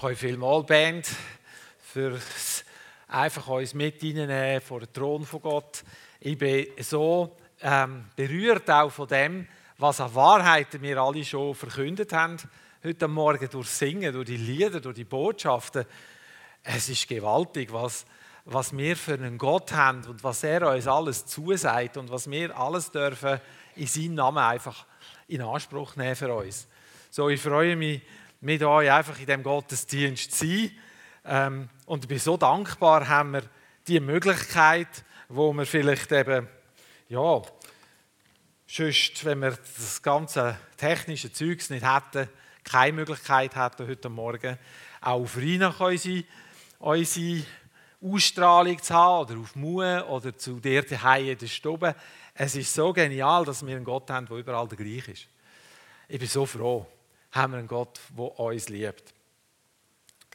Danke vielmals, Band, für einfach uns mit reinnehmen vor den Thron von Gott. Ich bin so ähm, berührt auch von dem, was an Wahrheiten wir alle schon verkündet haben. Heute Morgen durch Singen, durch die Lieder, durch die Botschaften. Es ist gewaltig, was, was wir für einen Gott haben und was er uns alles zusagt und was wir alles dürfen in seinem Namen einfach in Anspruch nehmen für uns. So, ich freue mich, mit euch einfach in diesem Gottesdienst zu sein. Ähm, und ich bin so dankbar, haben wir die Möglichkeit, wo wir vielleicht eben, ja, sonst, wenn wir das ganze technische Zeugs nicht hätten, keine Möglichkeit hätten heute Morgen, auch auf Rhein unsere, unsere Ausstrahlung zu haben oder auf Mue oder zu dir daheim in der Stube. Es ist so genial, dass wir einen Gott haben, der überall der gleiche ist. Ich bin so froh haben wir einen Gott, der uns liebt.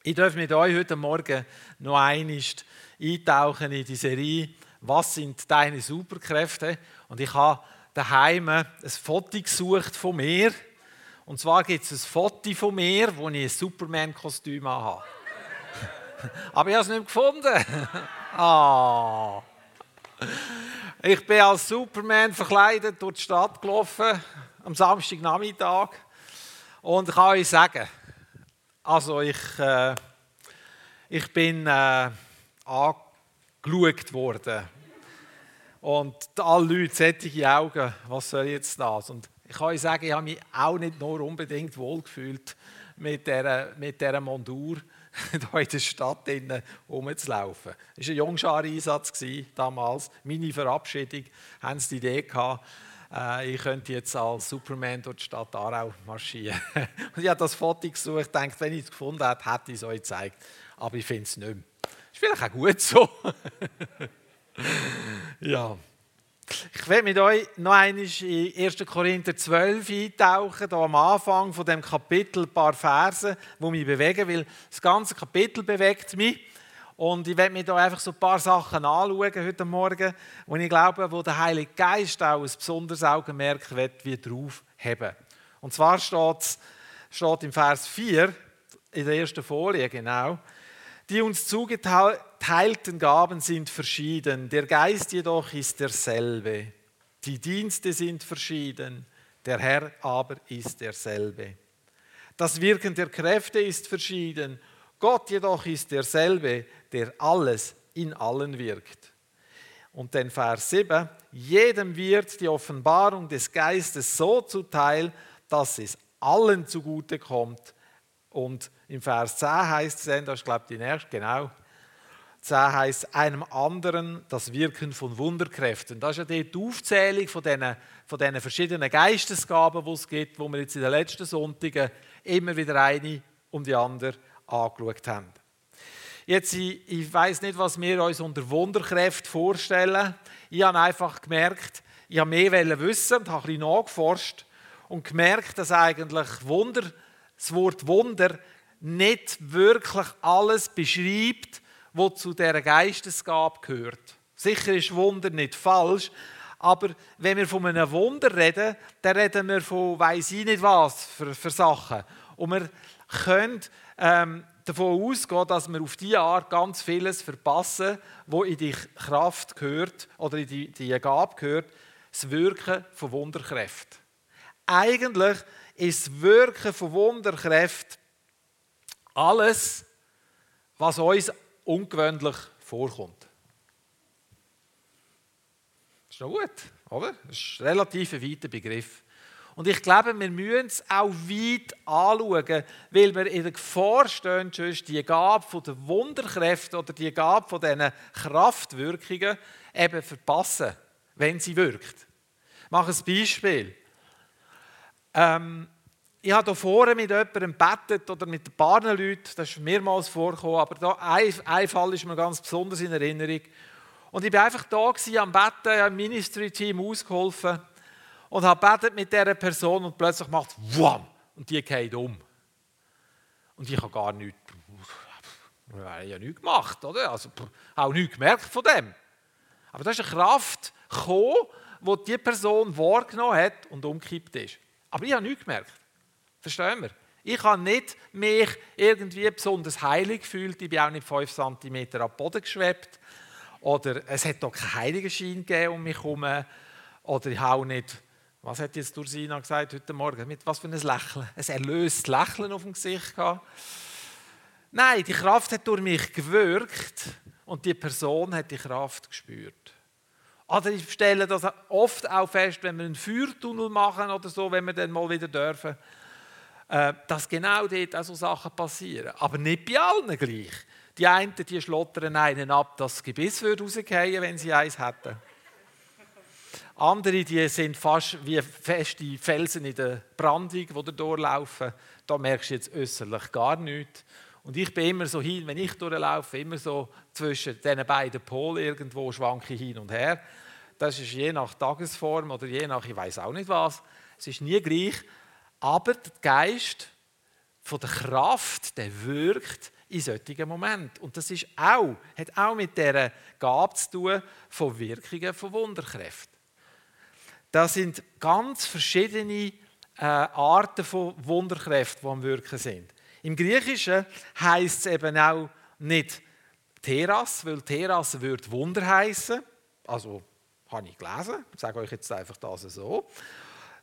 Ich darf mit euch heute Morgen noch einmal eintauchen in die Serie «Was sind deine Superkräfte?» Und ich habe daheim ein Foto gesucht von mir. Und zwar gibt es ein Foto von mir, wo ich ein Superman-Kostüm habe. Aber ich habe es nicht gefunden. ah. Ich bin als Superman verkleidet durch die Stadt gelaufen am Samstagnachmittag. Und ich kann euch sagen, also ich, äh, ich bin äh, angeschaut worden. Und alle Leute, sättige Augen, was soll jetzt das? Und ich kann euch sagen, ich habe mich auch nicht nur unbedingt wohlgefühlt mit dieser, mit dieser Mondur hier in der Stadt rumzulaufen. Es war ein Jungschar-Einsatz damals. Meine Verabschiedung haben sie die Idee gehabt, ich könnte jetzt als Superman durch die Stadt Aarau marschieren. und ich habe das Foto gesucht, dachte, wenn ich es gefunden hätte, hätte ich es euch gezeigt. Aber ich finde es nicht mehr. Ist vielleicht auch gut so. ja. Ich werde mit euch noch einmal in 1. Korinther 12 eintauchen, da am Anfang von dem Kapitel ein paar Verse, die mich bewegen, weil das ganze Kapitel bewegt mich. Und ich werde mir da einfach so ein paar Sachen anschauen heute Morgen, wo ich glaube, wo der Heilige Geist auch ein besonderes Augenmerk wird, wie drauf haben. Und zwar steht, steht im Vers 4, in der ersten Folie genau, die uns zugeteilten Gaben sind verschieden, der Geist jedoch ist derselbe. Die Dienste sind verschieden, der Herr aber ist derselbe. Das Wirken der Kräfte ist verschieden, Gott jedoch ist derselbe, der alles in allen wirkt. Und den Vers 7, jedem wird die Offenbarung des Geistes so zuteil, dass es allen zugute kommt. Und im Vers 10 heißt es, das ist glaube ich die nächste, genau, 10 heißt einem anderen das Wirken von Wunderkräften. Das ist ja die Aufzählung von diesen, von diesen verschiedenen Geistesgaben, die es gibt, wo wir jetzt in den letzten Sonntagen immer wieder eine um die andere angeschaut haben. Jetzt, ich, ich weiß nicht, was wir uns unter Wunderkräfte vorstellen. Ich habe einfach gemerkt, ich habe mehr wissen und habe ein bisschen nachgeforscht und gemerkt, dass eigentlich Wunder, das Wort Wunder nicht wirklich alles beschreibt, was zu dieser Geistesgabe gehört. Sicher ist Wunder nicht falsch, aber wenn wir von einem Wunder reden, dann reden wir von weiß ich nicht was für, für Sachen. Und wir können ähm, davon ausgehen, dass wir auf diese Art ganz vieles verpassen, wo in die Kraft gehört oder in die, die Gabe gehört, das Wirken von Wunderkräften. Eigentlich ist das Wirken von Wunderkräften alles, was uns ungewöhnlich vorkommt. Das ist noch gut, oder? Das ist ein relativ weiter Begriff. Und ich glaube, wir müssen es auch weit anschauen, weil wir in der Gefahr stehen, die Gabe der Wunderkräfte oder die Gabe von diesen Kraftwirkungen eben verpassen, wenn sie wirkt. Ich mache ein Beispiel. Ähm, ich habe hier vorne mit jemandem bettet oder mit ein paar Leuten, das ist mehrmals vorgekommen, aber da ein, ein Fall ist mir ganz besonders in Erinnerung. Und ich war einfach da am Betten, ich habe im Ministry-Team ausgeholfen und habe betet mit dieser Person und plötzlich macht es Wham! und die geht um. Und ich habe gar nichts, ich ja nichts gemacht, oder? Also, auch nichts gemerkt von dem. Aber da ist eine Kraft gekommen, die die Person wahrgenommen hat und umgekippt ist. Aber ich habe nichts gemerkt. Verstehen wir? Ich habe nicht mich irgendwie besonders heilig gefühlt. Ich bin auch nicht fünf Zentimeter ab Boden geschwebt. Oder es hat doch keinen Heiligenschein gegeben um mich herum. Oder ich habe auch nicht, was hat jetzt Dursina gesagt heute Morgen, mit was für ein Lächeln? Ein erlöstes Lächeln auf dem Gesicht gehabt. Nein, die Kraft hat durch mich gewirkt und die Person hat die Kraft gespürt. Oder ich stelle das oft auch fest, wenn wir einen Feuertunnel machen oder so, wenn wir dann mal wieder dürfen, äh, dass genau dort auch so Sachen passieren. Aber nicht bei allen gleich. Die einen, die schlottern einen ab, dass das Gebiss rausgehen wenn sie eins hätten. Andere, die sind fast wie feste Felsen in der Brandung, die durchlaufen. Da merkst du jetzt äußerlich gar nichts. Und ich bin immer so hin, wenn ich durchlaufe, immer so zwischen diesen beiden Polen irgendwo schwanke ich hin und her. Das ist je nach Tagesform oder je nach, ich weiß auch nicht was. Es ist nie gleich. Aber der Geist von der Kraft, der wirkt in solchen Momenten. Und das ist auch, hat auch mit dieser Gabe zu tun von Wirkungen von Wunderkräften. Das sind ganz verschiedene äh, Arten von Wunderkräften, die am Wirken sind. Im Griechischen heißt es eben auch nicht Teras, weil Teras würde Wunder heißen. Also habe ich gelesen, ich sage euch jetzt einfach das so.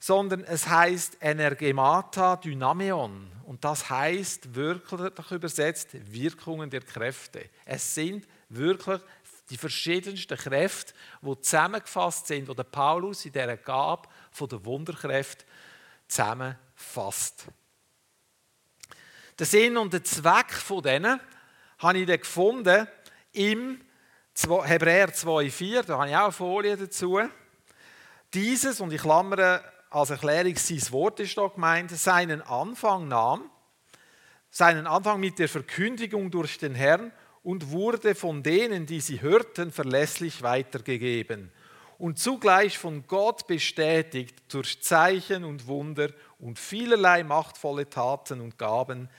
Sondern es heißt Energemata Dynameon. Und das heißt wirklich übersetzt Wirkungen der Kräfte. Es sind wirklich die verschiedensten Kräfte, die zusammengefasst sind, die Paulus in dieser Gabe der Wunderkräfte zusammenfasst. Der Sinn und der Zweck von denen habe ich dann gefunden im Hebräer 2,4, da habe ich auch eine Folie dazu. Dieses, und ich klammere als Erklärung, sein Wort ist da gemeint, seinen Anfang nahm, seinen Anfang mit der Verkündigung durch den Herrn und wurde von denen, die sie hörten, verlässlich weitergegeben und zugleich von Gott bestätigt durch Zeichen und Wunder und vielerlei machtvolle Taten und Gaben,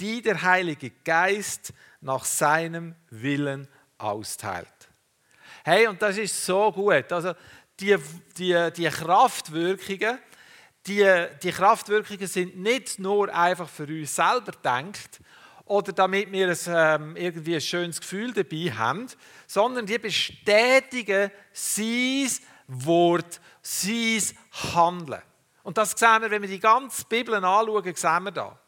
die der Heilige Geist nach seinem Willen austeilt. Hey, und das ist so gut. Also die, die, die Kraftwirkungen, die, die Kraftwirkungen sind nicht nur einfach für uns selber gedacht oder damit wir ein, ähm, irgendwie ein schönes Gefühl dabei haben, sondern die bestätigen sein Wort, sein Handeln. Und das sehen wir, wenn wir die ganze Bibel anschauen, sehen wir da.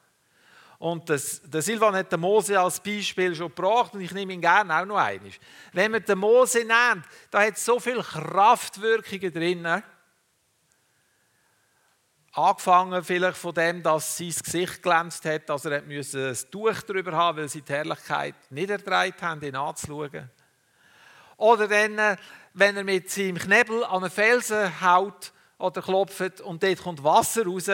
Und das, der Silvan hat den Mose als Beispiel schon gebracht und ich nehme ihn gerne auch noch einmal. Wenn man den Mose nimmt, da hat so viele Kraftwirkungen drin. Angefangen vielleicht von dem, dass sein Gesicht glänzt hat, dass er ein Tuch darüber haben weil sie die Herrlichkeit nicht erträgt haben, ihn anzuschauen. Oder dann, äh, wenn er mit seinem Knebel an einen Felsen haut oder klopft und dort kommt Wasser raus,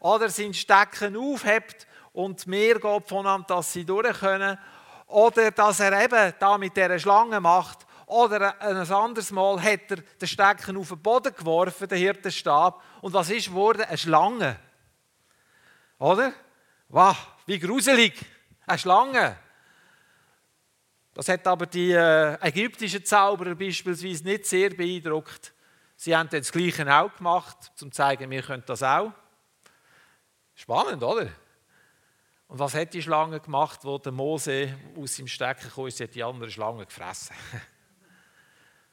oder sein Stecken aufhebt und mehr geht voneinander, dass sie durch können. Oder dass er eben da mit dieser Schlange macht. Oder ein anderes Mal hat er den Stecken auf den Boden geworfen, den Hirtenstab. Und was ist geworden? Eine Schlange. Oder? Wow, wie gruselig. Eine Schlange. Das hat aber die äh, ägyptischen Zauberer beispielsweise nicht sehr beeindruckt. Sie haben das Gleiche auch gemacht, um zu zeigen, wir können das auch. Spannend, oder? Und was hat die Schlange gemacht, wo der Mose aus seinem Stecken kam? Sie hat die andere Schlange gefressen.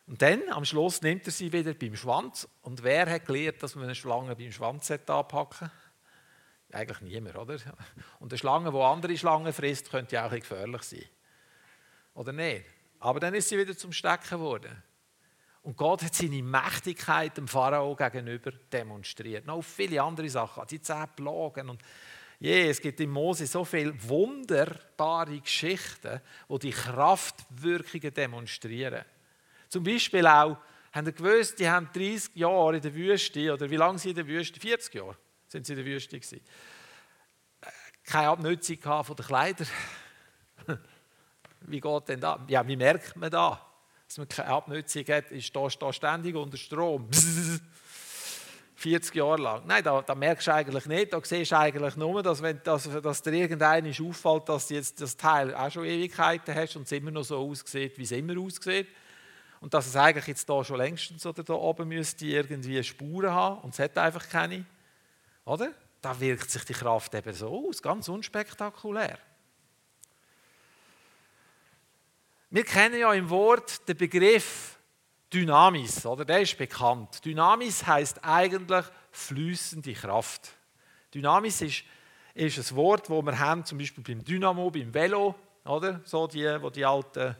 Und dann, am Schluss, nimmt er sie wieder beim Schwanz. Und wer hat gelernt, dass man eine Schlange beim Schwanz abhacken Eigentlich niemand, oder? Und eine Schlange, die andere Schlangen frisst, könnte ja auch ein gefährlich sein. Oder nicht? Aber dann ist sie wieder zum Stecken geworden. Und Gott hat seine Mächtigkeit dem Pharao gegenüber demonstriert. Noch viele andere Sachen, die zehn Plagen und Je, es gibt in Mose so viele wunderbare Geschichten, wo die Kraftwirkungen demonstrieren. Zum Beispiel auch, haben Sie gewusst, die haben 30 Jahre in der Wüste, oder wie lange sie in der Wüste? 40 Jahre sind sie in der Wüste gewesen. Keine Abnutzung von den Kleidern. Wie geht denn das? Ja, wie merkt man da, dass man keine Abnutzung hat? Ist da, da ständig unter Strom. 40 Jahre lang. Nein, da, da, merkst du eigentlich nicht. Da siehst du eigentlich nur, dass, wenn, dass, dass dir irgendeinem auffällt, dass du jetzt das Teil auch schon Ewigkeiten hast und es immer noch so aussieht, wie es immer aussieht. Und dass es eigentlich jetzt da schon längstens oder da oben müsste irgendwie Spuren haben und es hat einfach keine. Oder? da wirkt sich die Kraft eben so aus, ganz unspektakulär. Wir kennen ja im Wort den Begriff Dynamis, oder? Der ist bekannt. Dynamis heißt eigentlich fließende Kraft. Dynamis ist, ist ein Wort, das wir haben, zum Beispiel beim Dynamo, beim Velo, oder? So die, wo die alten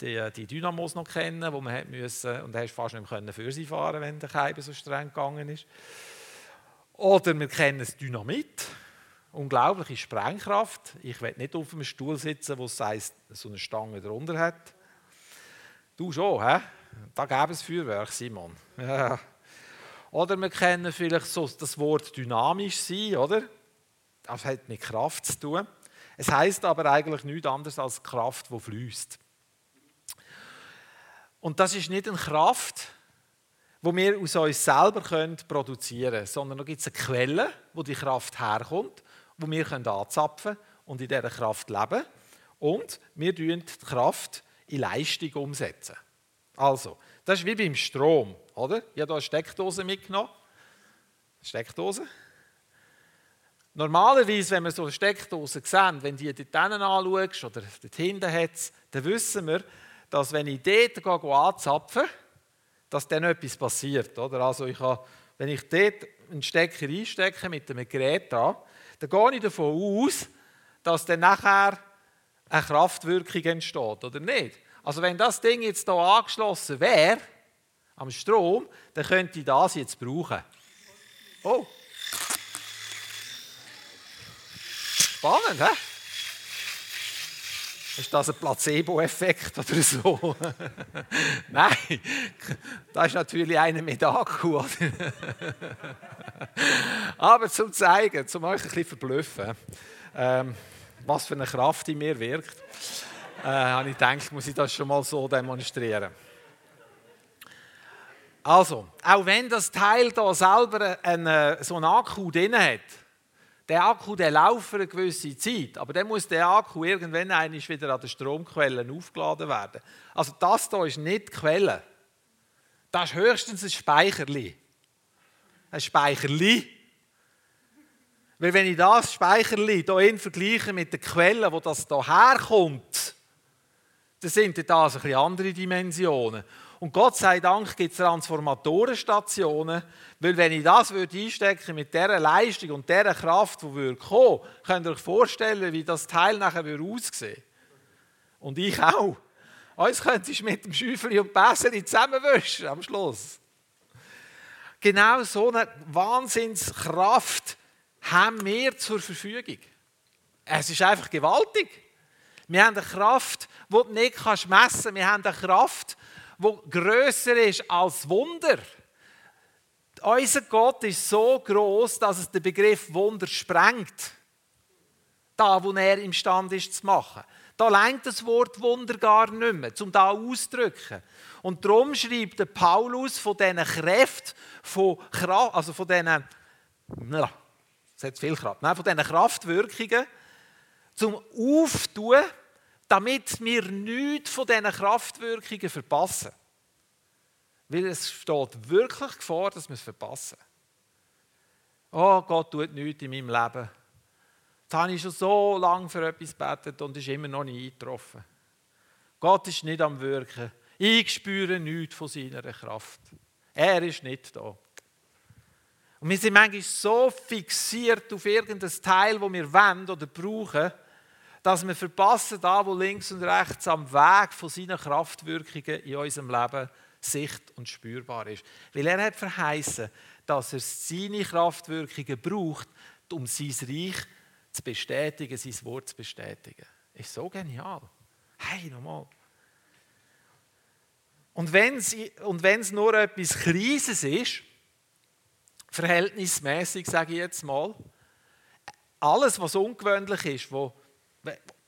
die, die Dynamos noch kennen, wo man hat müssen, und hast fast nicht mehr für sie fahren, wenn der Keibe so streng gegangen ist. Oder wir kennen das Dynamit, unglaubliche Sprengkraft. Ich will nicht auf einem Stuhl sitzen, wo es so eine Stange drunter hat. Du schon, hä? Da gäbe es Feuerwerk, Simon. Ja. Oder wir kennen vielleicht so das Wort dynamisch sein, oder? Das hat mit Kraft zu tun. Es heißt aber eigentlich nichts anderes als Kraft, die fließt. Und das ist nicht eine Kraft, die wir aus uns selber produzieren können, sondern da gibt es eine Quelle, wo die Kraft herkommt, wo wir anzapfen können und in dieser Kraft leben. Und wir setzen die Kraft in Leistung umsetzen. Also, das ist wie beim Strom, oder? Ich habe hier eine Steckdose mitgenommen. Steckdose. Normalerweise, wenn wir so eine Steckdose sehen, wenn die dort anschaust oder dort hinten hat, dann wissen wir, dass wenn ich dort anzapfe, dass dann etwas passiert. Oder? Also ich habe, wenn ich dort einen Stecker einstecke mit einem Gerät dran, dann gehe ich davon aus, dass dann nachher eine Kraftwirkung entsteht, oder nicht? Also wenn das Ding jetzt hier angeschlossen wäre, am Strom, dann könnte ich das jetzt brauchen. Oh! Spannend, hä? Ist das ein Placebo-Effekt oder so? Nein, das ist natürlich einer mit Akku. Aber zum Zeigen, zum euch ein bisschen verblüffen, ähm, was für eine Kraft in mir wirkt, äh, habe ich gedacht, muss ich das schon mal so demonstrieren. Also, auch wenn das Teil da selber einen, so einen Akku drin hat, der Akku der läuft eine gewisse Zeit, aber dann muss der Akku irgendwann wieder an den Stromquellen aufgeladen werden. Also das hier ist nicht die Quelle. Das ist höchstens ein Speicherli. Ein Speicherli. Weil wenn ich das Speicherli hier vergleiche mit der Quelle, wo das hier herkommt, dann sind das ein bisschen andere Dimensionen. Und Gott sei Dank gibt es Transformatorenstationen, weil wenn ich das würde einstecken mit dieser Leistung und dieser Kraft, die würde kommen, könnt ihr euch vorstellen, wie das Teil nachher würde aussehen Und ich auch. Uns könntest du mit dem Schäufeli und Bäseli zusammenwischen am Schluss. Genau so eine Wahnsinnskraft haben wir zur Verfügung. Es ist einfach gewaltig. Wir haben eine Kraft, die du nicht messen kannst. Wir haben eine Kraft, wo größer ist als Wunder. Unser Gott ist so groß, dass es den Begriff Wunder sprengt. Da, wo er imstande ist zu machen. Da lenkt das Wort Wunder gar nicht mehr, um da auszudrücken. Und darum schreibt der Paulus von diesen Kräften, von, also von diesen, na, das viel Kraft, nein, von diesen Kraftwirkungen, zum Auftun, damit wir nichts von diesen Kraftwirkungen verpassen. Weil es steht wirklich Gefahr, dass wir es verpassen. Oh, Gott tut nichts in meinem Leben. Jetzt habe ich schon so lange für etwas gebetet und ist immer noch nicht eingetroffen. Gott ist nicht am Wirken. Ich spüre nichts von seiner Kraft. Er ist nicht da. Und wir sind manchmal so fixiert auf irgendein Teil, das wir wollen oder brauchen, dass wir verpassen, da wo links und rechts am Weg von seinen Kraftwirkungen in unserem Leben sicht und spürbar ist. Weil er hat verheißen, dass er seine Kraftwirkungen braucht, um sein Reich zu bestätigen, sein Wort zu bestätigen. Ist so genial. Hey, nochmal. Und wenn es nur etwas Kleines ist, verhältnismäßig sage ich jetzt mal, alles, was ungewöhnlich ist, wo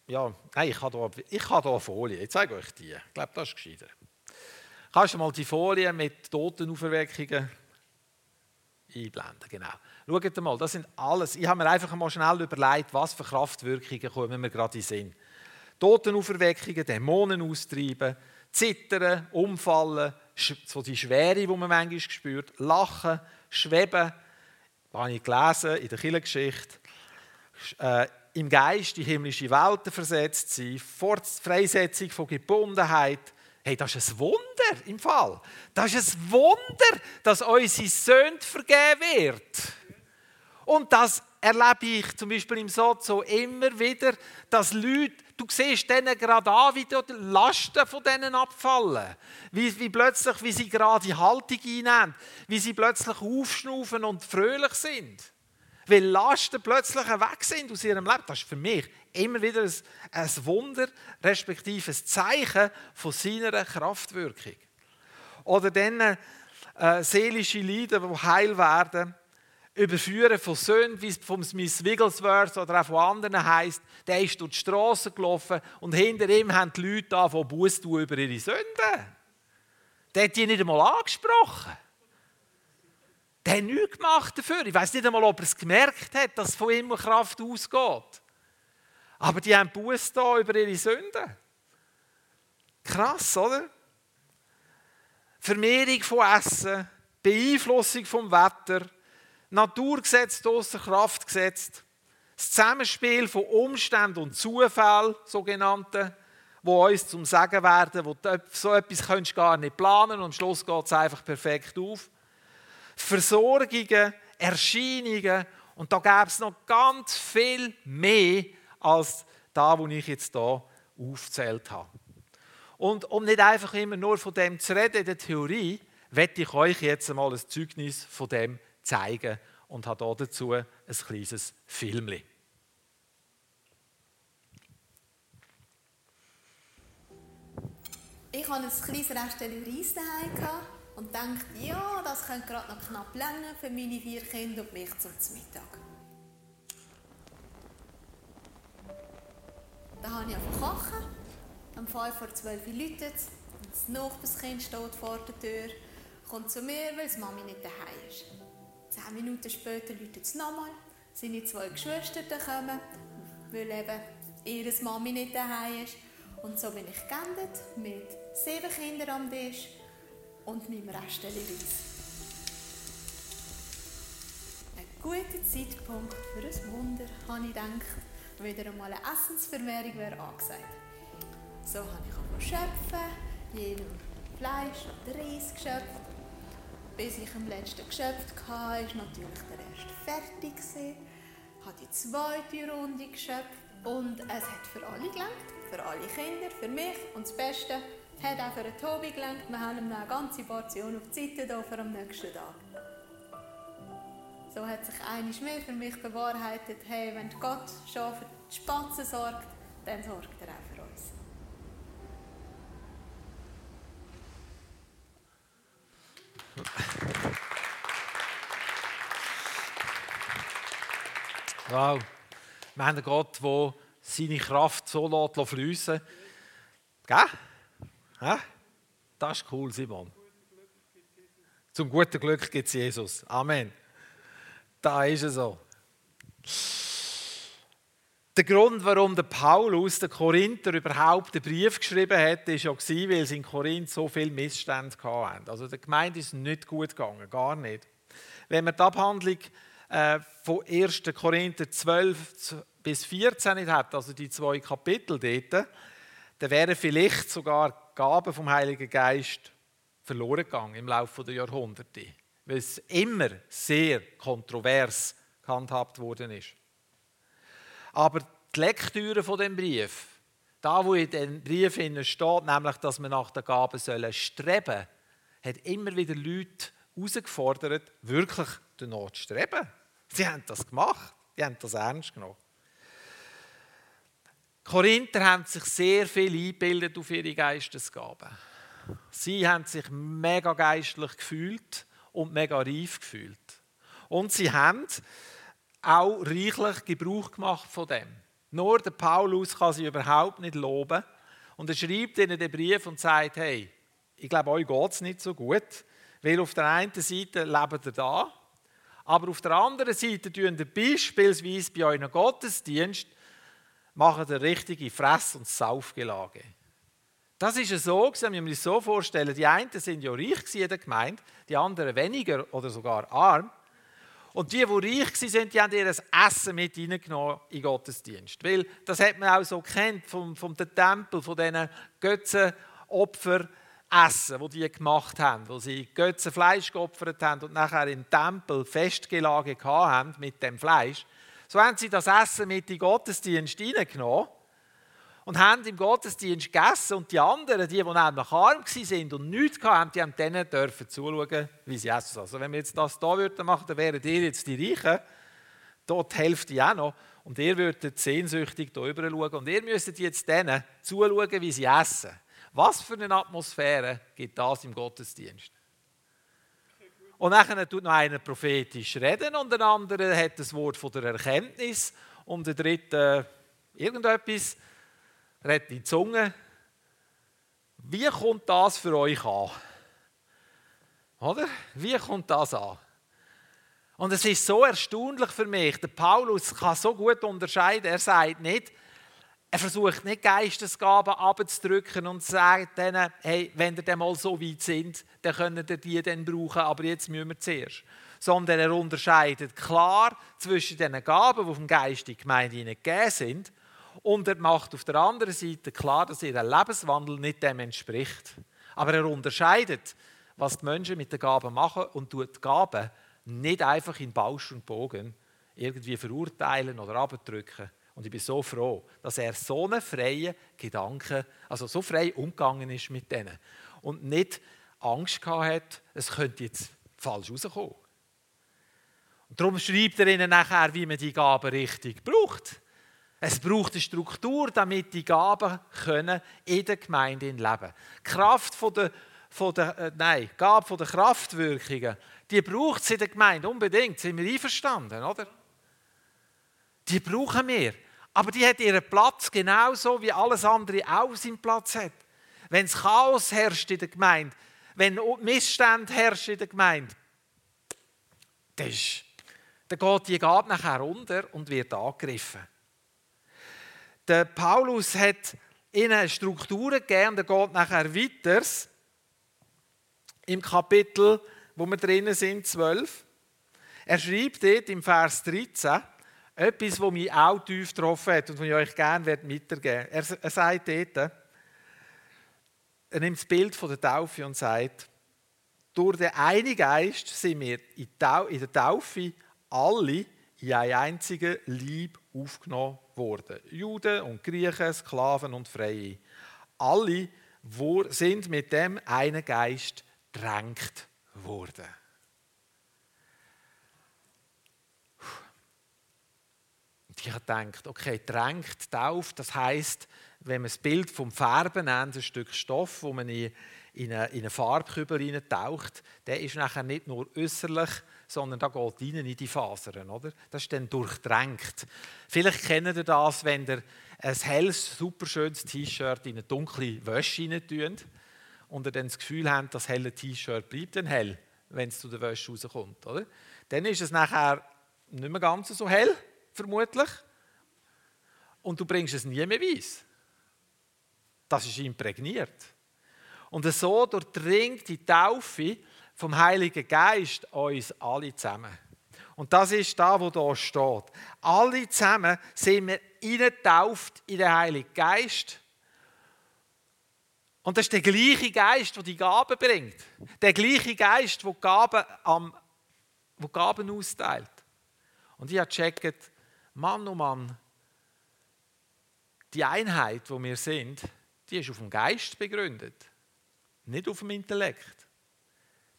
ja, nein, ich habe hier, ich hier eine Folie. Ich zeige euch die. Ich glaube, das ist gescheiter. Kannst du mal die Folie mit Totenauferweckungen einblenden? Genau. Schaut mal, das sind alles. Ich habe mir einfach mal schnell überlegt, was für Kraftwirkungen kommen mir gerade in den Sinn. Totenauferweckungen, Dämonen austreiben, zittern, umfallen, so die Schwere, die man manchmal spürt, lachen, schweben, da habe ich gelesen in der Kirchengeschichte, äh, im Geist die himmlische Welten versetzt sein, vor Freisetzung von Gebundenheit. Hey, das ist ein Wunder im Fall. Das ist ein Wunder, dass unsere Söhne vergeben wird. Und das erlebe ich zum Beispiel im Sozo immer wieder, dass Leute, du siehst denen gerade an, wie die Lasten von denen abfallen. Wie, wie plötzlich, wie sie gerade die Haltung einnehmen. Wie sie plötzlich aufschnaufen und fröhlich sind. Weil Lasten plötzlich weg sind aus ihrem Leben. Das ist für mich immer wieder ein, ein Wunder, respektive ein Zeichen von seiner Kraftwirkung. Oder dann äh, seelische Leiden, die heil werden Überführen von Söhnen, wie es vom Smith Wigglesworth oder auch von anderen heisst, der ist durch die Straße gelaufen und hinter ihm haben die Leute an, die Buß tun über ihre Sünden. Der hat die nicht einmal angesprochen. Der hat nichts gemacht dafür. Ich weiß nicht einmal, ob er es gemerkt hat, dass von ihm Kraft ausgeht. Aber die haben Buß da über ihre Sünden. Krass, oder? Vermehrung von Essen, Beeinflussung vom Wetter, Naturgesetz außer Kraft gesetzt. Das Zusammenspiel von Umständen und Zufällen, sogenannten, wo uns zum Sagen werden, wo so etwas kannst du gar nicht planen und am Schluss geht es einfach perfekt auf. Versorgungen, Erscheinungen und da gäbe es noch ganz viel mehr als da, wo ich jetzt hier aufgezählt habe. Und um nicht einfach immer nur von dem zu reden der Theorie, werde ich euch jetzt einmal ein Zeugnis von dem zeigen und habe dazu ein kleines Filmchen. Ich hatte ein kleines Restchen Reis daheim und dachte, ja, das könnte gerade noch knapp länger für meine vier Kinder und mich zum Mittag. Dann habe ich angefangen kochen. Um 5 vor 12 Uhr läutet Das Nachbarskind steht vor der Tür, kommt zu mir, weil die Mami nicht daheim ist. Zehn Minuten später läutet es nochmal. Seine zwei Geschwister kommen, weil eben ihre Mami nicht daheim ist. Und so bin ich geendet mit sieben Kindern am Tisch und meinem Rest Reis. Ein guter Zeitpunkt für ein Wunder, habe ich gedacht. Wieder einmal eine Essensvermehrung wäre angesagt. So habe ich angefangen schöpfen, jedem Fleisch und Reis geschöpft bis ich am letzten geschöpft hatte, war natürlich der erste fertig. Ich habe die zweite Runde geschöpft und es hat für alle gelangt, für alle Kinder, für mich und das Beste hat auch für den Tobi gelangt. Wir haben ihm eine ganze Portion auf die Seite für am nächsten Tag. So hat sich eines mehr für mich bewahrheitet, hey, wenn Gott schon für die Spatzen sorgt, dann sorgt er auch für uns. Wow. Wir haben einen Gott, der seine Kraft so lässt fließen Gell? Ja? Das ist cool, Simon. Zum guten Glück gibt es Jesus. Amen. Da ist es so. Der Grund, warum der Paulus den Korinther überhaupt den Brief geschrieben hat, ist ja weil es in Korinth so viele Missstände hatten. Also der Gemeinde ist nicht gut gegangen, gar nicht. Wenn man die Abhandlung äh, von 1. Korinther 12 bis 14 nicht hat, also die zwei Kapitel dort, dann wären vielleicht sogar Gaben vom Heiligen Geist verloren gegangen im Laufe der Jahrhunderte, weil es immer sehr kontrovers gehandhabt worden ist. Aber die Lektüre von dem Brief, da wo in dem Brief steht, nämlich, dass wir nach den Gaben sollen streben, hat immer wieder Leute herausgefordert, wirklich danach zu streben. Sie haben das gemacht, sie haben das ernst genommen. Korinther haben sich sehr viel eingebildet auf ihre Geistesgaben. Sie haben sich mega geistlich gefühlt und mega reif gefühlt. Und sie haben auch reichlich Gebrauch gemacht von dem. Nur der Paulus kann sie überhaupt nicht loben. Und er schreibt ihnen den Brief und sagt, hey, ich glaube, euch geht es nicht so gut, weil auf der einen Seite lebt ihr da, aber auf der anderen Seite tun ihr beispielsweise bei euren Gottesdienst machen ihr richtige Fress- und Saufgelage. Das ist ja so, wir müssen uns so vorstellen, die einen sind ja reich in der Gemeinde, die anderen weniger oder sogar arm. Und die, die reich waren, die haben ihr Essen mit reingenommen in Gottesdienst. Weil das hat man auch so kennt vom, vom Tempel, von diesen Götzenopfer essen, die die gemacht haben, wo sie Götzen Fleisch geopfert haben und nachher im Tempel Festgelage haben mit dem Fleisch. So haben sie das Essen mit in den Gottesdienst hineingenommen und haben im Gottesdienst gegessen und die anderen, die, die nämlich arm waren und nichts hatten, die haben denen dürfen zuschauen, wie sie essen. Also wenn wir jetzt das hier würden machen, dann wären ihr jetzt die Reichen, dort die Hälfte auch noch, und ihr würdet sehnsüchtig hier rüber schauen und ihr müsstet jetzt denen zuschauen, wie sie essen. Was für eine Atmosphäre gibt das im Gottesdienst? Und dann tut noch einer prophetisch reden und der andere hat das Wort von der Erkenntnis und der dritte irgendetwas redet in die Zunge. Wie kommt das für euch an? Oder? Wie kommt das an? Und es ist so erstaunlich für mich. Der Paulus kann so gut unterscheiden. Er sagt nicht, er versucht nicht Geistesgaben abzudrücken und sagt denen, hey, wenn ihr dann mal so weit sind, dann könnt ihr die dann brauchen, aber jetzt müssen wir zuerst. Sondern er unterscheidet klar zwischen den Gaben, die vom Geist in die Gemeinde gegeben sind, und er macht auf der anderen Seite klar, dass ihr Lebenswandel nicht dem entspricht. Aber er unterscheidet, was die Menschen mit den Gaben machen und tut die Gaben nicht einfach in Bausch und Bogen irgendwie verurteilen oder abdrücken. Und ich bin so froh, dass er so einen freien Gedanken, also so frei umgegangen ist mit denen und nicht Angst gehabt hat, es könnte jetzt falsch rauskommen. Und darum schreibt er ihnen nachher, wie man die Gaben richtig braucht. Es braucht eine Struktur, damit die Gaben können in der Gemeinde leben. Die Kraft von der, von der, äh, nein, Gabe von der Kraftwirkungen, die braucht es in der Gemeinde unbedingt. Sind wir einverstanden, oder? Die brauchen wir. Aber die hat ihren Platz genauso wie alles andere auch seinen Platz hat. Wenn es Chaos herrscht in der Gemeinde, wenn Missstand herrscht in der Gemeinde, dann, geht die Gabe nachher unter und wird angegriffen. Der Paulus hat ihnen Strukturen gegeben und er geht nachher weiter im Kapitel, wo wir drinnen sind, 12. Er schreibt dort im Vers 13 etwas, was mich auch tief getroffen hat und was ich euch gerne weitergeben werde. Er, er sagt dort, er nimmt das Bild von der Taufe und sagt, durch den einen Geist sind wir in der Taufe alle in einen einzigen Lieb aufgenommen worden. Juden und Griechen, Sklaven und Freie. Alle sind mit dem einen Geist drängt worden. Ich habe gedacht, okay, drängt, tauft, das heißt, wenn man das Bild vom Färben nennt, ein Stück Stoff, wo man in, in einen, in einen Farbkübel taucht, der ist nachher nicht nur äußerlich sondern da geht rein in die Fasern. Oder? Das ist dann durchdrängt. Vielleicht kennt ihr das, wenn ihr ein helles, super schönes T-Shirt in eine dunkle Wäsche rein und ihr dann das Gefühl habt, das helle T-Shirt bleibt dann hell, wenn es zu der Wäsche rauskommt. Oder? Dann ist es nachher nicht mehr ganz so hell, vermutlich. Und du bringst es nie mehr weiß. Das ist imprägniert. Und so durchdringt die Taufe vom Heiligen Geist uns alle zusammen. Und das ist da, wo da steht. Alle zusammen sind wir eingetauft in den Heiligen Geist. Und das ist der gleiche Geist, der die Gaben bringt. Der gleiche Geist, der Gaben, am, der Gaben austeilt. Und ich habe gecheckt, Mann oh Mann, die Einheit, wo wir sind, die ist auf dem Geist begründet, nicht auf dem Intellekt.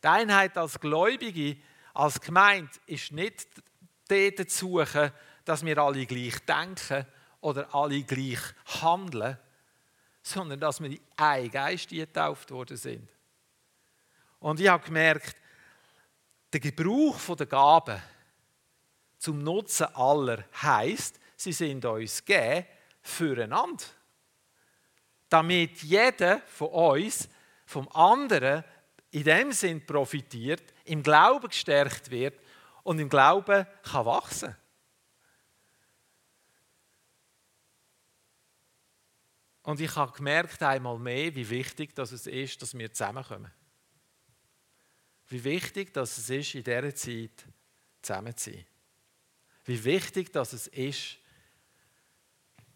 Die Einheit als Gläubige, als Gemeinde, ist nicht dort zu suchen, dass wir alle gleich denken oder alle gleich handeln, sondern dass wir in einen Geist getauft worden sind. Und ich habe gemerkt, der Gebrauch der Gaben zum Nutzen aller heißt, sie sind uns gegeben füreinander. Damit jeder von uns vom anderen in dem Sinn profitiert, im Glauben gestärkt wird und im Glauben kann wachsen. Und ich habe gemerkt einmal mehr, wie wichtig dass es ist, dass wir zusammenkommen. Wie wichtig dass es ist, in dieser Zeit zusammen zu sein. Wie wichtig dass es ist,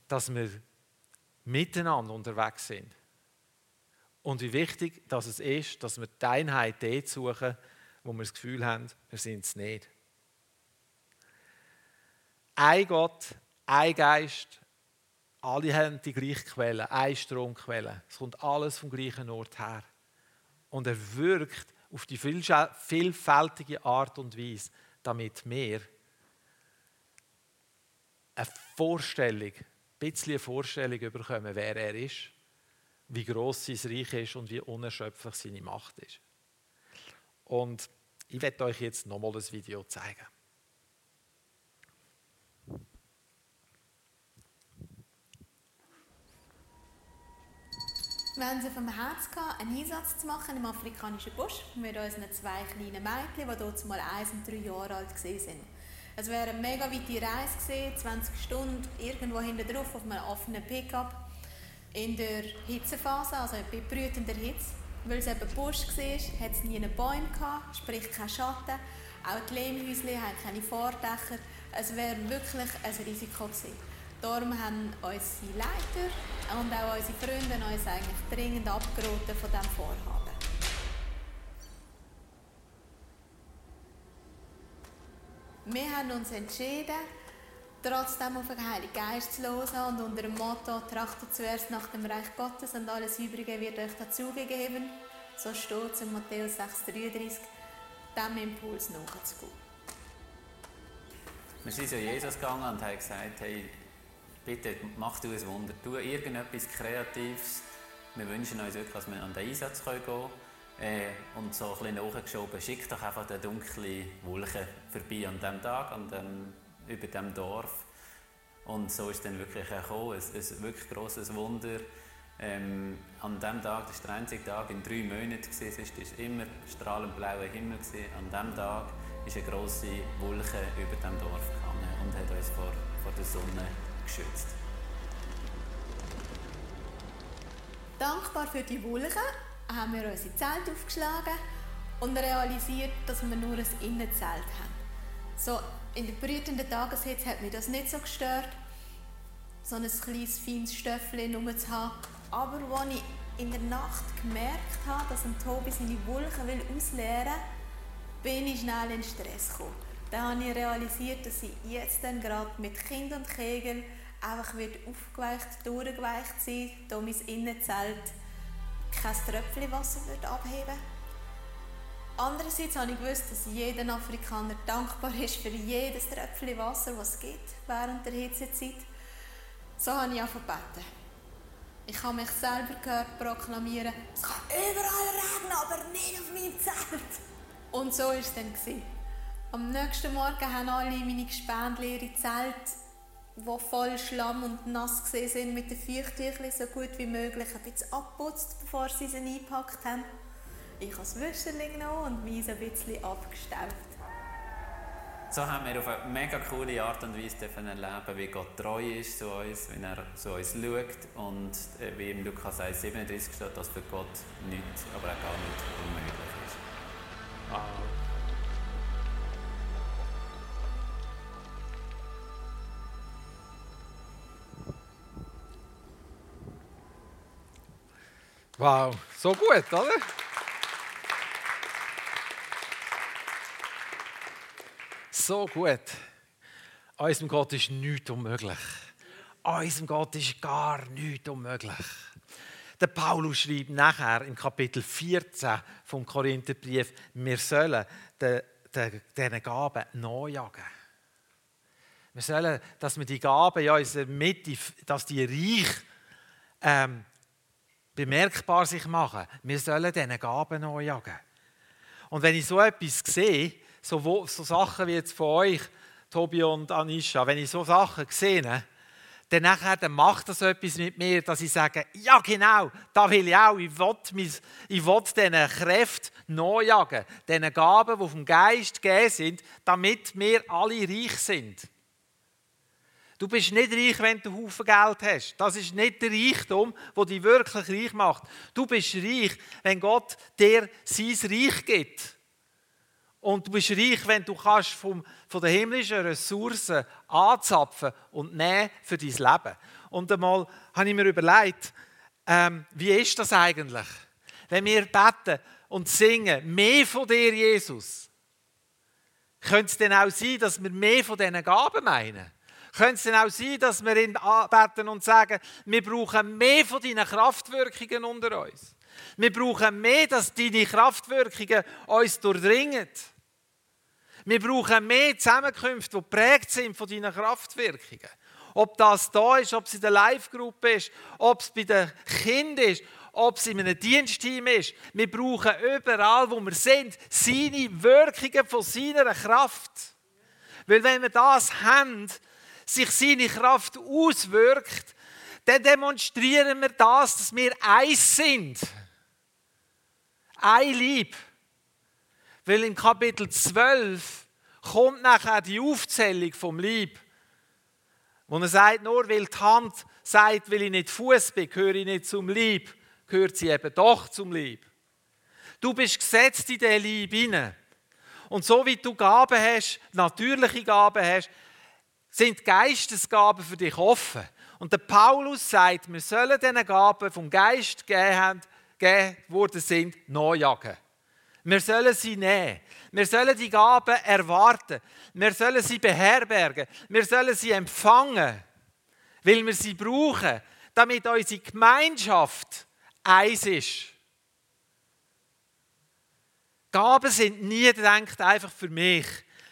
dass wir miteinander unterwegs sind. Und wie wichtig dass es ist, dass wir die Einheit dort suchen, wo wir das Gefühl haben, wir sind es nicht. Ein Gott, ein Geist, alle haben die gleiche Quelle, eine Stromquelle. Es kommt alles vom gleichen Ort her. Und er wirkt auf die vielfältige Art und Weise, damit wir eine Vorstellung, ein bisschen eine Vorstellung bekommen, wer er ist, wie groß sein Reich ist und wie unerschöpflich seine Macht ist. Und ich werde euch jetzt nochmal das Video zeigen. Wir haben es vom Herz gehabt, einen Einsatz zu machen im afrikanischen Busch mit unseren zwei kleinen Mädchen, die dort mal eins und drei Jahre alt waren. Es wäre eine mega weite Reise gewesen, 20 Stunden, irgendwo hinten drauf auf einem offenen Pickup in der Hitzephase, also bei brütender Hitze. Weil es eben Busch war, hat es nie Bäume gehabt, sprich keinen Schatten. Auch die Lehmhäuschen haben keine Vordächer. Es wäre wirklich ein Risiko gewesen. Darum haben unsere Leiter und auch unsere Freunde uns eigentlich dringend abgeraten von diesem Vorhaben. Wir haben uns entschieden, trotzdem auf den Heiligen Geist zu hören und unter dem Motto «Trachtet zuerst nach dem Reich Gottes und alles Übrige wird euch dazugegeben», so steht es in Matthäus 6,33, diesem Impuls nachzugehen. Wir sind zu Jesus gegangen und haben gesagt, hey, bitte mach du ein Wunder, tu irgendetwas Kreatives. Wir wünschen uns wirklich, dass wir an den Einsatz gehen können. Äh, und so ein bisschen nachgeschoben, schick doch einfach eine dunkle Wolke vorbei an diesem Tag, an dem, über dem Dorf. Und so ist dann wirklich gekommen, ein, ein wirklich grosses Wunder. Ähm, an diesem Tag, das war der einzige Tag in drei Monaten, es war immer strahlend blauer Himmel. An diesem Tag ist eine grosse Wolke über dem Dorf gegangen und hat uns vor, vor der Sonne geschützt. Dankbar für die Wolke haben wir unsere Zelt aufgeschlagen und realisiert, dass wir nur ein Innenzelt haben. So in der brütenden Tageshitze hat mich das nicht so gestört, so ein kleines, feines Stöffchen zu haben. Aber als ich in der Nacht gemerkt habe, dass ein Tobi seine Wolken ausleeren will, bin ich schnell in Stress gekommen. Dann habe ich realisiert, dass ich jetzt dann gerade mit Kind und Kegel einfach wird aufgeweicht, durchgeweicht sein, da mein Innenzelt kein Tröpfchen Wasser wird abheben Andererseits habe ich gewusst, dass jeder Afrikaner dankbar ist für jedes Tröpfchen Wasser, das es gibt während der Hitzezeit. So habe ich angefangen Ich habe mich selber gehört proklamieren, es kann überall regnen, aber nicht auf meinem Zelt. Und so war es dann. Am nächsten Morgen haben alle meine Gespendli ihre Die voll Schlamm und nass sind, mit den Feuchttüchern so gut wie möglich ein bisschen abputzt, bevor sie sie eingepackt haben. Ich habe das Wäscherchen genommen und mich ein bisschen abgestaubt. So haben wir auf eine mega coole Art und Weise erleben, wie Gott treu ist zu uns, wie er zu uns schaut und äh, wie im Lukas 1, 37 steht, dass für Gott nichts, aber auch gar nicht unmöglich ist. Wow. Wow, so gut, oder? So gut. Unserem Gott ist nichts unmöglich. Unserem Gott ist gar nichts unmöglich. Der Paulus schreibt nachher im Kapitel 14 vom Korintherbrief, wir sollen diesen Gaben nachjagen. Wir sollen, dass wir die Gaben in unserer Mitte, dass die reich ähm, bemerkbar sich machen. Wir sollen diesen Gaben nachjagen. Und wenn ich so etwas sehe, so, so Sachen wie jetzt von euch, Tobi und Anisha, wenn ich so Sachen sehe, dann, nachher, dann macht das etwas mit mir, dass ich sage, ja genau, da will ich auch, ich will, ich will diesen Kräften nachjagen, diesen Gaben, die vom Geist gegeben sind, damit wir alle reich sind. Du bist nicht reich, wenn du Haufen Geld hast. Das ist nicht der Reichtum, der dich wirklich reich macht. Du bist reich, wenn Gott dir sein Reich gibt. Und du bist reich, wenn du kannst vom, von den himmlischen Ressourcen anzapfen und nehmen für dein Leben. Und einmal habe ich mir überlegt, ähm, wie ist das eigentlich? Wenn wir beten und singen, mehr von dir, Jesus, könnte es denn auch sein, dass wir mehr von diesen Gaben meinen? Könnte es denn auch sein, dass wir ihn beten und sagen, wir brauchen mehr von deinen Kraftwirkungen unter uns? Wir brauchen mehr, dass deine Kraftwirkungen uns durchdringen. Wir brauchen mehr Zusammenkünfte, die geprägt sind von deinen Kraftwirkungen. Ob das da ist, ob es in der Live-Gruppe ist, ob es bei den Kindern ist, ob es in einem Dienstteam ist. Wir brauchen überall, wo wir sind, seine Wirkungen von seiner Kraft. Weil wenn wir das haben, sich seine Kraft auswirkt, dann demonstrieren wir das, dass wir eins sind. Ein Lieb. Weil im Kapitel 12 kommt nachher die Aufzählung vom Lieb. Wo er sagt, nur weil die Hand sagt, weil ich nicht Fuß bin, gehöre ich nicht zum Lieb, gehört sie eben doch zum Lieb. Du bist gesetzt in den Lieb hinein. Und so wie du Gaben hast, natürliche Gaben hast, sind Geistesgaben für dich offen. Und der Paulus sagt, wir sollen diesen Gaben vom Geist gegeben worden sind, nachjagen. Wir sollen sie nehmen. Wir sollen die Gaben erwarten. Wir sollen sie beherbergen. Wir sollen sie empfangen, weil wir sie brauchen, damit unsere Gemeinschaft eins ist. Gaben sind nie gedacht einfach für mich.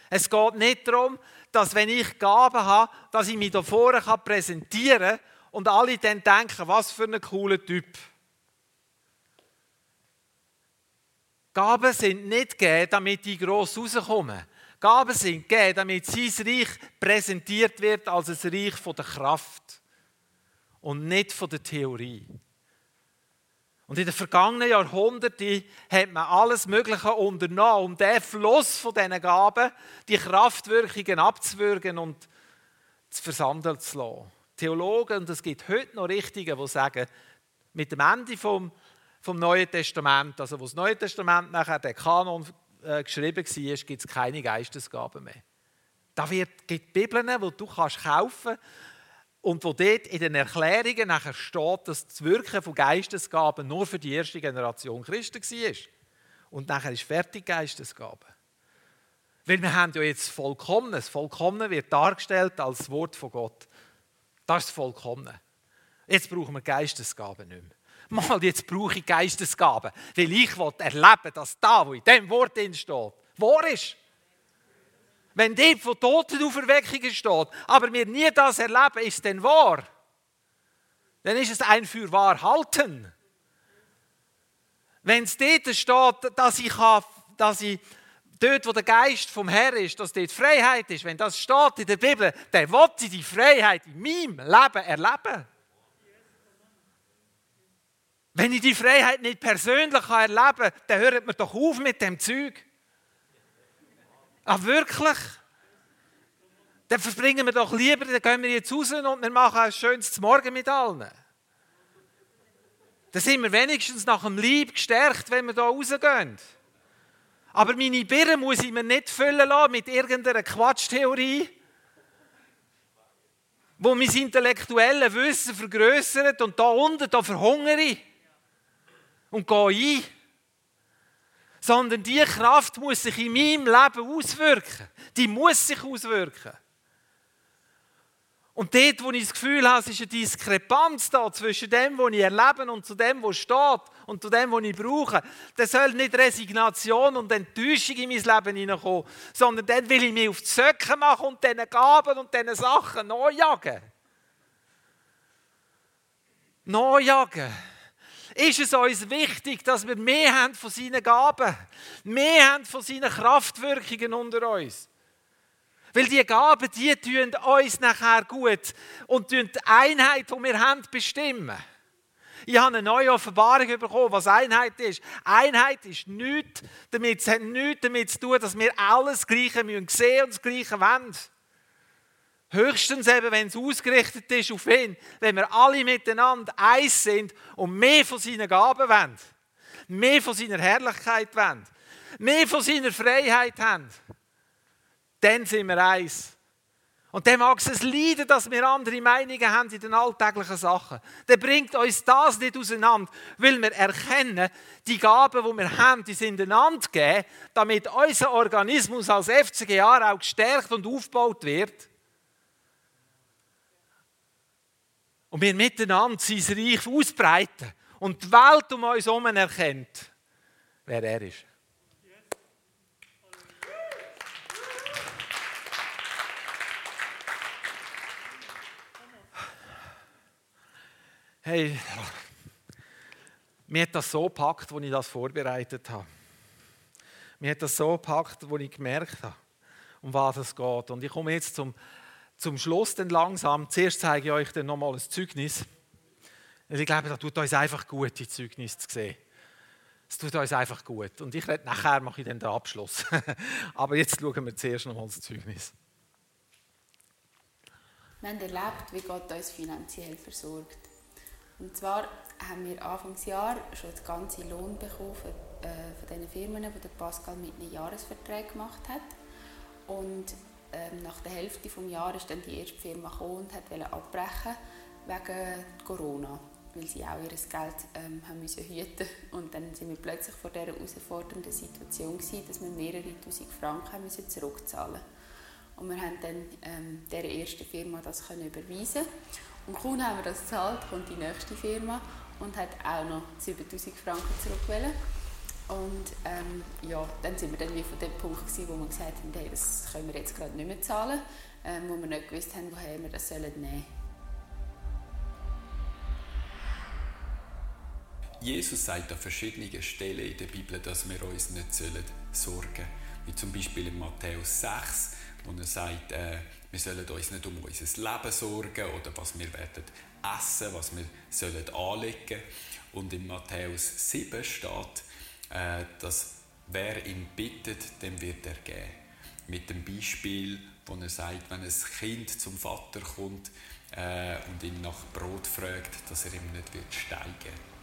Es geht nicht darum, dass wenn ich Gaben habe, dass ich mich da vorne präsentieren kann und alle dann denken, was für ein cooler Typ. Gaben sind nicht gegeben, damit die gross rauskommen. Gaben sind gegeben, damit sein Reich präsentiert wird als ein Reich von der Kraft und nicht von der Theorie. Und in den vergangenen Jahrhunderten hat man alles Mögliche unternommen, um den Fluss von diesen Gaben, die Kraftwirkungen abzuwürgen und zu versandeln zu lassen. Theologen, und es gibt heute noch Richtige, die sagen, mit dem Ende vom, vom Neuen Testament, also wo das Neue Testament nachher der Kanon äh, geschrieben war, gibt es keine Geistesgaben mehr. Da wird, gibt Bibeln, die du kannst kaufen kannst, und wo dort in den Erklärungen nachher steht, dass das Wirken von Geistesgaben nur für die erste Generation Christen war. Und nachher ist fertig Geistesgaben. Weil wir haben ja jetzt Vollkommenes. Vollkommen wird dargestellt als Wort von Gott. Das ist das Vollkommene. Jetzt brauchen wir Geistesgaben nicht mehr. Mal, jetzt brauche ich Geistesgaben, weil ich erleben dass da, wo in dem Wort steht, wahr ist. Wenn dort von Totenauferweckungen steht, aber wir nie das erleben, ist denn wahr? Dann ist es ein für wahr halten. Wenn es dort steht, dass ich, habe, dass ich dort, wo der Geist vom Herr ist, dass dort Freiheit ist, wenn das steht in der Bibel, dann will ich die Freiheit in meinem Leben erleben. Wenn ich die Freiheit nicht persönlich erleben kann, dann hört man doch auf mit dem Zeug. Ah, wirklich? Dann verbringen wir doch lieber, dann gehen wir jetzt raus und wir machen ein schönes Morgen mit allen. Dann sind wir wenigstens nach dem Lieb gestärkt, wenn wir hier rausgehen. Aber meine Birne muss ich mir nicht füllen lassen mit irgendeiner Quatschtheorie, wo mein intellektuelles Wissen vergrößert und da unten da verhungere ich und gehe ein sondern die Kraft muss sich in meinem Leben auswirken. Die muss sich auswirken. Und dort, wo ich das Gefühl habe, es ist eine Diskrepanz da zwischen dem, was ich erlebe und zu dem, was steht und zu dem, was ich brauche, dann soll nicht Resignation und Enttäuschung in mein Leben hineinkommen, sondern dann will ich mich auf die Söcke machen und diesen Gaben und diesen Sachen nachjagen. Nachjagen ist es uns wichtig, dass wir mehr haben von seinen Gaben, mehr haben von seinen Kraftwirkungen unter uns. Weil die Gaben, die tun uns nachher gut und die Einheit, die wir haben, bestimmen. Ich habe eine neue Offenbarung bekommen, was Einheit ist. Einheit ist nichts damit, hat nichts damit zu tun, dass wir alles Gleiche sehen und das Gleiche wollen. Höchstens eben, wenn es ausgerichtet ist auf ihn, wenn wir alle miteinander eins sind und mehr von seinen Gaben wollen, mehr von seiner Herrlichkeit wollen. mehr von seiner Freiheit haben, dann sind wir eins. Und dann mag es leiden, dass wir andere Meinungen haben in den alltäglichen Sachen. Dann bringt uns das nicht auseinander, weil wir erkennen, die Gaben, die wir haben, die sind einander gegeben, damit unser Organismus als FCGA auch gestärkt und aufgebaut wird. Und wir miteinander sein Reich ausbreiten und die Welt um uns herum erkennt, wer er ist. Hey, mir hat das so gepackt, als ich das vorbereitet habe. Mir hat das so gepackt, als ich gemerkt habe, um was es geht. Und ich komme jetzt zum, zum Schluss dann langsam. Zuerst zeige ich euch dann nochmal ein Zeugnis. Ich glaube, das tut uns einfach gut, die Zeugnis zu sehen. Es tut uns einfach gut. Und ich rede nachher mache ich dann den Abschluss. Aber jetzt schauen wir zuerst nochmal das Zeugnis. Wir haben erlebt, wie Gott uns finanziell versorgt. Und zwar haben wir Anfangsjahr schon das ganze Lohn bekommen von, äh, von den Firmen, die Pascal mit einem Jahresvertrag gemacht hat. Und ähm, nach der Hälfte des Jahres ist dann die erste Firma und wollte abbrechen wegen Corona, weil sie auch ihr Geld ähm, haben müssen hüten. Und dann sind wir plötzlich vor dieser herausfordernden Situation gewesen, dass wir mehrere tausend Franken müssen zurückzahlen. Und wir haben dann ähm, dieser ersten Firma das können überweisen. Und kaum haben wir das gezahlt, kommt die nächste Firma und hat auch noch 7000 Franken zurückgewählt. Und ähm, ja, dann sind wir dann wie von dem Punkt gewesen, wo wir gesagt haben, hey, das können wir jetzt gerade nicht mehr zahlen, ähm, wo wir nicht gewusst haben, woher wir das sollen nehmen Jesus sagt an verschiedenen Stellen in der Bibel, dass wir uns nicht sorgen sollen. Wie zum Beispiel in Matthäus 6, wo er sagt, äh, wir sollen uns nicht um unser Leben sorgen oder was wir werden essen, was wir sollen anlegen. Und in Matthäus 7 steht, äh, dass wer ihn bittet, dem wird er geben. Mit dem Beispiel, wo er sagt, wenn ein Kind zum Vater kommt äh, und ihn nach Brot fragt, dass er ihm nicht wird steigen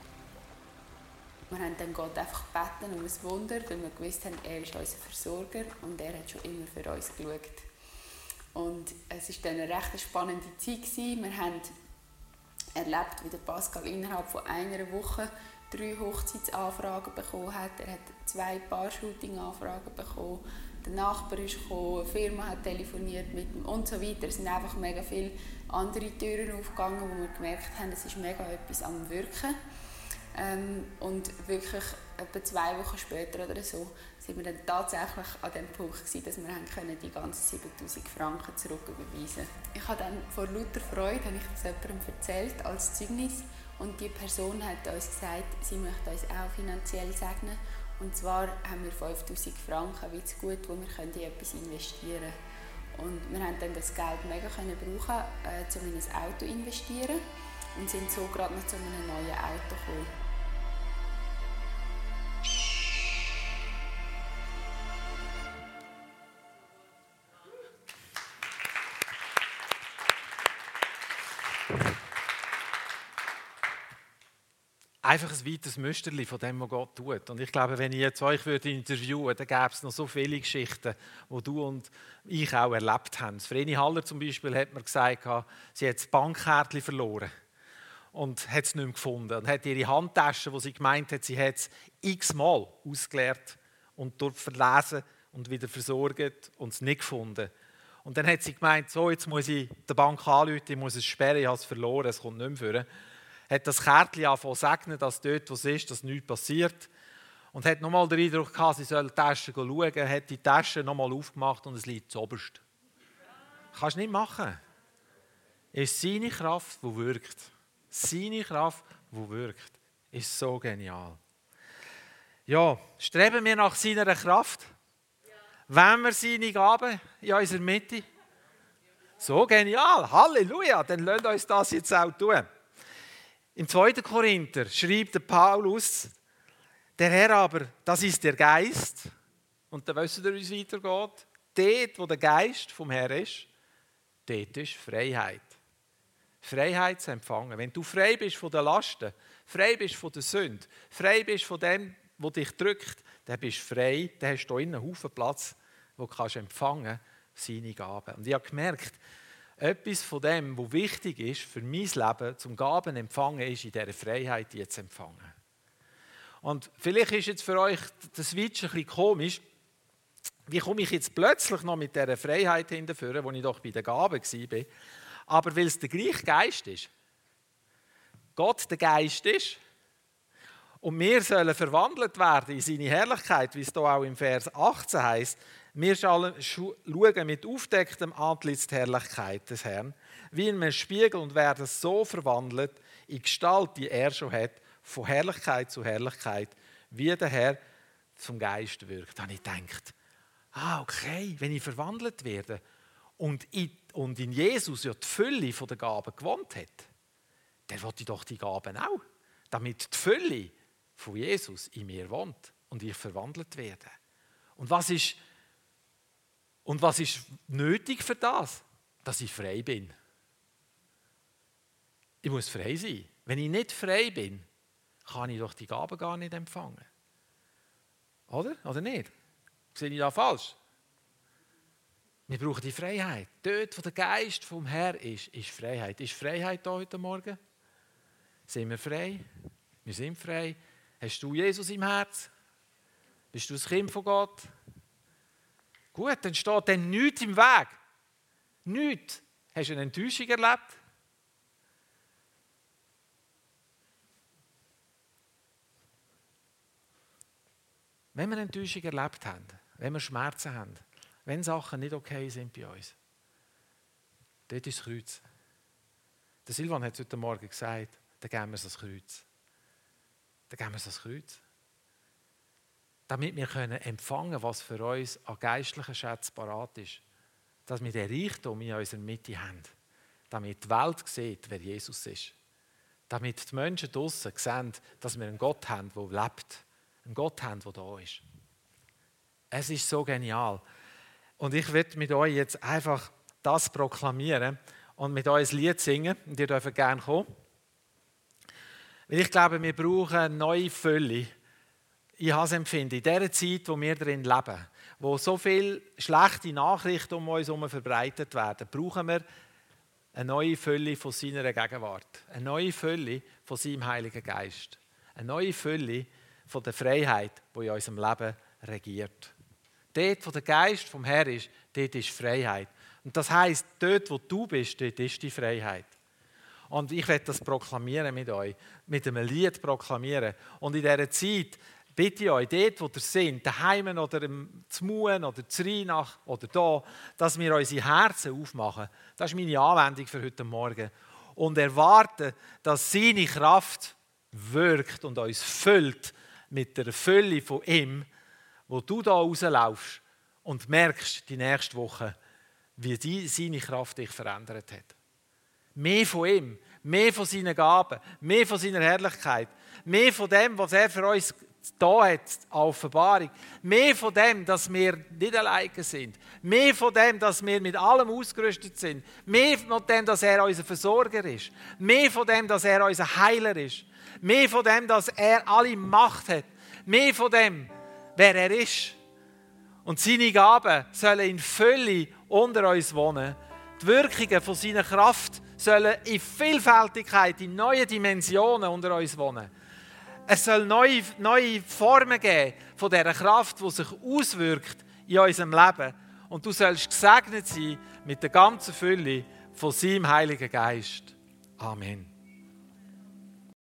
wir haben dann Gott einfach gebeten um ein Wunder, weil wir gewusst haben, er ist unser Versorger und er hat schon immer für uns geschaut. Und es war dann eine recht spannende Zeit. Gewesen. Wir haben erlebt, wie der Pascal innerhalb von einer Woche drei Hochzeitsanfragen bekommen hat. Er hat zwei Paar-Shooting-Anfragen bekommen. Der Nachbar ist gekommen, eine Firma hat telefoniert mit ihm und so weiter. Es sind einfach mega viele andere Türen aufgegangen, wo wir gemerkt haben, es ist mega etwas am Wirken. Ähm, und wirklich etwa zwei Wochen später oder so sind wir dann tatsächlich an dem Punkt gewesen, dass wir haben können die ganzen 7000 Franken zurücküberweisen Ich habe dann vor lauter Freude habe ich das jemandem erzählt als Zeugnis und die Person hat uns gesagt, sie möchte uns auch finanziell segnen. Und zwar haben wir 5000 Franken wie zu gut, wo wir können in etwas investieren und wir haben dann das Geld mega können brauchen, äh, um in ein Auto zu investieren. Und sind so gerade noch zu einem neuen Auto gekommen. Einfach ein weites Müsterli von dem, was Gott tut. Und ich glaube, wenn ich jetzt euch würde interviewen würde, dann gäbe es noch so viele Geschichten, die du und ich auch erlebt haben. Vreni Haller zum Beispiel hat mir gesagt, sie hat das Bankkärtchen verloren und hat es nicht mehr gefunden. Und hat ihre Handtasche, wo sie gemeint hat, sie hat es x-mal ausgeleert und dort verlesen und wieder versorgt und es nicht gefunden. Und dann hat sie gemeint, so, jetzt muss ich der Bank anrufen, ich muss es sperren, ich habe es verloren, es kommt nicht mehr vor hat das Kärtchen angefangen zu segnen, dass dort, wo es ist, dass nichts passiert. Und hat nochmal den Eindruck gehabt, sie soll die Tasche schauen, hat die Tasche nochmal aufgemacht und es liegt zuoberst. Kannst du nicht machen. Es ist seine Kraft, die wirkt. Seine Kraft, die wirkt. Ist so genial. Ja, streben wir nach seiner Kraft? Wenn wir seine Gaben in unserer Mitte? So genial, Halleluja, dann lasst uns das jetzt auch tun. Im 2. Korinther schreibt der Paulus, der Herr aber, das ist der Geist. Und dann wissen wir, wie es weitergeht. Dort, wo der Geist vom Herrn ist, dort ist Freiheit. Freiheit zu empfangen. Wenn du frei bist von den Lasten, frei bist von der Sünde, frei bist von dem, was dich drückt, dann bist du frei, dann hast du hier einen Haufen Platz, wo du kannst empfangen seine Gaben. Und ich habe gemerkt, etwas von dem, was wichtig ist für mein Leben, zum Gaben empfangen, ist in dieser Freiheit, die zu empfangen. Und vielleicht ist jetzt für euch das Switch ein bisschen komisch. Wie komme ich jetzt plötzlich noch mit dieser Freiheit hinterführen, wo ich doch bei den Gaben war? Aber weil es der gleiche Geist ist. Gott der Geist ist. Und wir sollen verwandelt werden in seine Herrlichkeit, wie es hier auch im Vers 18 heißt. Wir schauen mit aufdecktem Antlitz die Herrlichkeit des Herrn, wie in einem Spiegel und werden so verwandelt in Gestalt, die er schon hat, von Herrlichkeit zu Herrlichkeit, wie der Herr zum Geist wirkt. Da habe ich gedacht, ah, okay, wenn ich verwandelt werde und in, Jesus ja die Fülle der Gaben gewohnt hat, dann wollte ich doch die Gaben auch, damit die Fülle von Jesus in mir wohnt und ich verwandelt werde. Und was ist, und was ist nötig für das? Dass ich frei bin. Ich muss frei sein. Wenn ich nicht frei bin, kann ich doch die Gaben gar nicht empfangen. Oder? Oder nicht? Sehe ich da falsch? Wir brauchen die Freiheit. Dort, wo der Geist vom Herr ist, ist Freiheit. Ist Freiheit da heute Morgen? Sind wir frei? Wir sind frei. Hast du Jesus im Herz? Bist du das Kind von Gott? Gut, dann steht dann nichts im Weg. Nichts. Hast du eine Enttäuschung erlebt? Wenn wir Enttäuschung erlebt haben, wenn wir Schmerzen haben, wenn Sachen nicht okay sind bei uns, dort ist das Kreuz. Der Silvan hat es heute Morgen gesagt, dann geben wir das Kreuz dann geben wir es ans Kreuz. Damit wir können empfangen was für uns an geistlichen Schätzen parat ist. Dass wir den Reichtum in unserer Mitte haben. Damit die Welt sieht, wer Jesus ist. Damit die Menschen draußen sehen, dass wir einen Gott haben, der lebt. Einen Gott haben, der da ist. Es ist so genial. Und ich werde mit euch jetzt einfach das proklamieren und mit euch ein Lied singen. Und ihr dürft gerne kommen. Weil ich glaube, wir brauchen eine neue Fülle. Ich habe es empfinden, in dieser Zeit, wo wir darin leben, wo so viele schlechte Nachrichten um uns herum verbreitet werden, brauchen wir eine neue Fülle von seiner Gegenwart. Eine neue Fülle von seinem Heiligen Geist. Eine neue Fülle von der Freiheit, die in unserem Leben regiert. Dort, wo der Geist vom Herrn ist, dort ist Freiheit. Und das heißt, dort, wo du bist, dort ist die Freiheit. Und ich werde das proklamieren mit euch, mit einem Lied proklamieren. Und in dieser Zeit bitte euch, dort, wo ihr seid, daheim oder im Zmuen oder Zrinach oder da, dass wir unsere Herzen aufmachen. Das ist meine Anwendung für heute Morgen. Und erwarten, dass seine Kraft wirkt und uns füllt mit der Fülle von ihm, wo du da rauslaufst und merkst die nächste Woche, wie die, seine Kraft dich verändert hat. Mehr von ihm, mehr von seinen Gaben, mehr von seiner Herrlichkeit, mehr von dem, was er für uns da hat, Offenbarung. Mehr von dem, dass wir nicht alleine sind. Mehr von dem, dass wir mit allem ausgerüstet sind. Mehr von dem, dass er unser Versorger ist. Mehr von dem, dass er unser Heiler ist. Mehr von dem, dass er alle Macht hat. Mehr von dem, wer er ist. Und seine Gaben sollen in Fülle unter uns wohnen. Die Wirkungen von seiner Kraft sollen in Vielfältigkeit, in neuen Dimensionen unter uns wohnen. Es soll neue, neue Formen geben von dieser Kraft, die sich auswirkt in unserem Leben. Und du sollst gesegnet sein mit der ganzen Fülle von seinem Heiligen Geist. Amen.